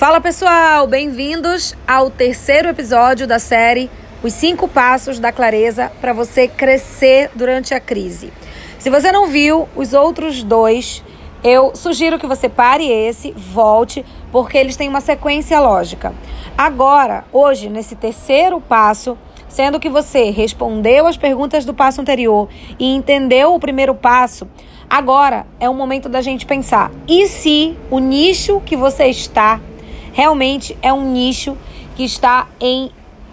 Fala pessoal, bem-vindos ao terceiro episódio da série Os Cinco Passos da Clareza para você crescer durante a crise. Se você não viu os outros dois, eu sugiro que você pare esse, volte, porque eles têm uma sequência lógica. Agora, hoje, nesse terceiro passo, sendo que você respondeu as perguntas do passo anterior e entendeu o primeiro passo, agora é o momento da gente pensar: e se o nicho que você está realmente é um nicho que está em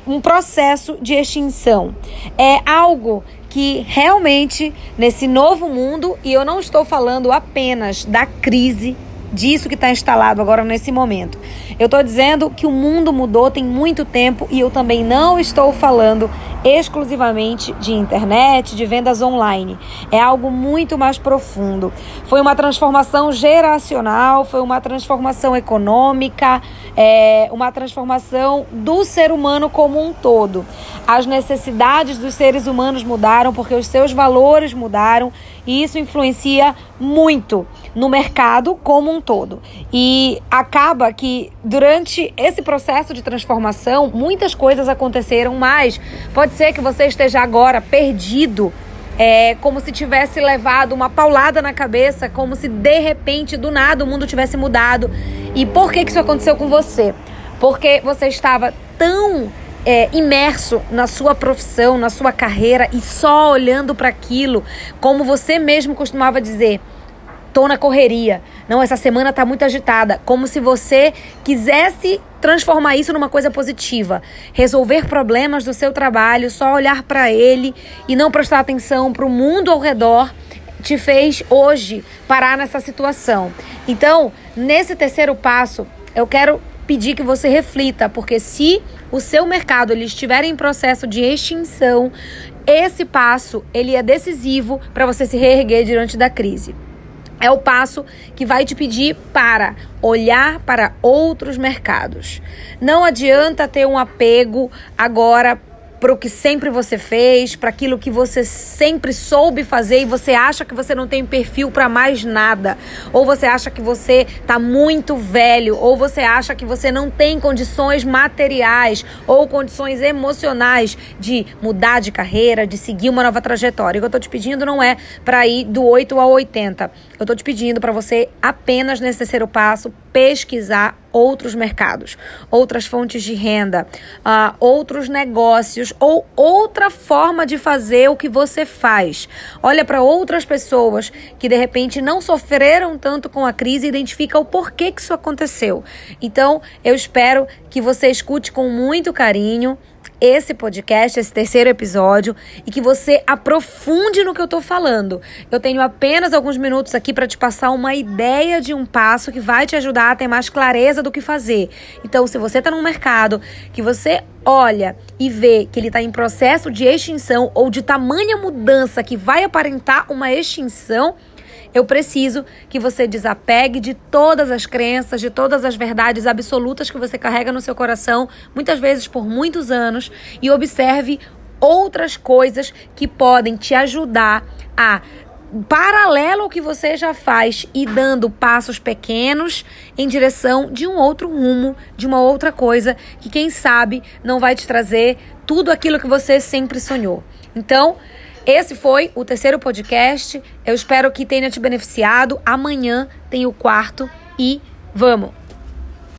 um processo de extinção? É algo que realmente nesse novo mundo, e eu não estou falando apenas da crise disso que está instalado agora nesse momento. Eu estou dizendo que o mundo mudou tem muito tempo e eu também não estou falando exclusivamente de internet, de vendas online. É algo muito mais profundo. Foi uma transformação geracional, foi uma transformação econômica, é, uma transformação do ser humano como um todo. As necessidades dos seres humanos mudaram porque os seus valores mudaram e isso influencia muito no mercado como um todo. E acaba que durante esse processo de transformação, muitas coisas aconteceram, mas pode ser que você esteja agora perdido é como se tivesse levado uma paulada na cabeça, como se de repente, do nada, o mundo tivesse mudado. E por que, que isso aconteceu com você? Porque você estava tão é, imerso na sua profissão, na sua carreira e só olhando para aquilo, como você mesmo costumava dizer tô na correria. Não, essa semana tá muito agitada. Como se você quisesse transformar isso numa coisa positiva. Resolver problemas do seu trabalho, só olhar para ele e não prestar atenção para o mundo ao redor te fez hoje parar nessa situação. Então, nesse terceiro passo, eu quero pedir que você reflita, porque se o seu mercado ele estiver em processo de extinção, esse passo ele é decisivo para você se reerguer diante da crise é o passo que vai te pedir para olhar para outros mercados. Não adianta ter um apego agora para o que sempre você fez, para aquilo que você sempre soube fazer e você acha que você não tem perfil para mais nada, ou você acha que você está muito velho, ou você acha que você não tem condições materiais ou condições emocionais de mudar de carreira, de seguir uma nova trajetória. O que eu estou te pedindo não é para ir do 8 ao 80. Eu estou te pedindo para você apenas nesse terceiro passo pesquisar outros mercados, outras fontes de renda, uh, outros negócios ou outra forma de fazer o que você faz. Olha para outras pessoas que de repente não sofreram tanto com a crise e identifica o porquê que isso aconteceu. Então, eu espero que você escute com muito carinho esse podcast, esse terceiro episódio, e que você aprofunde no que eu estou falando. Eu tenho apenas alguns minutos aqui para te passar uma ideia de um passo que vai te ajudar a ter mais clareza do que fazer. Então, se você está num mercado que você olha e vê que ele está em processo de extinção ou de tamanha mudança que vai aparentar uma extinção, eu preciso que você desapegue de todas as crenças, de todas as verdades absolutas que você carrega no seu coração, muitas vezes por muitos anos, e observe outras coisas que podem te ajudar a paralelo ao que você já faz e dando passos pequenos em direção de um outro rumo, de uma outra coisa que quem sabe não vai te trazer tudo aquilo que você sempre sonhou. Então, esse foi o terceiro podcast. Eu espero que tenha te beneficiado. Amanhã tem o quarto e vamos!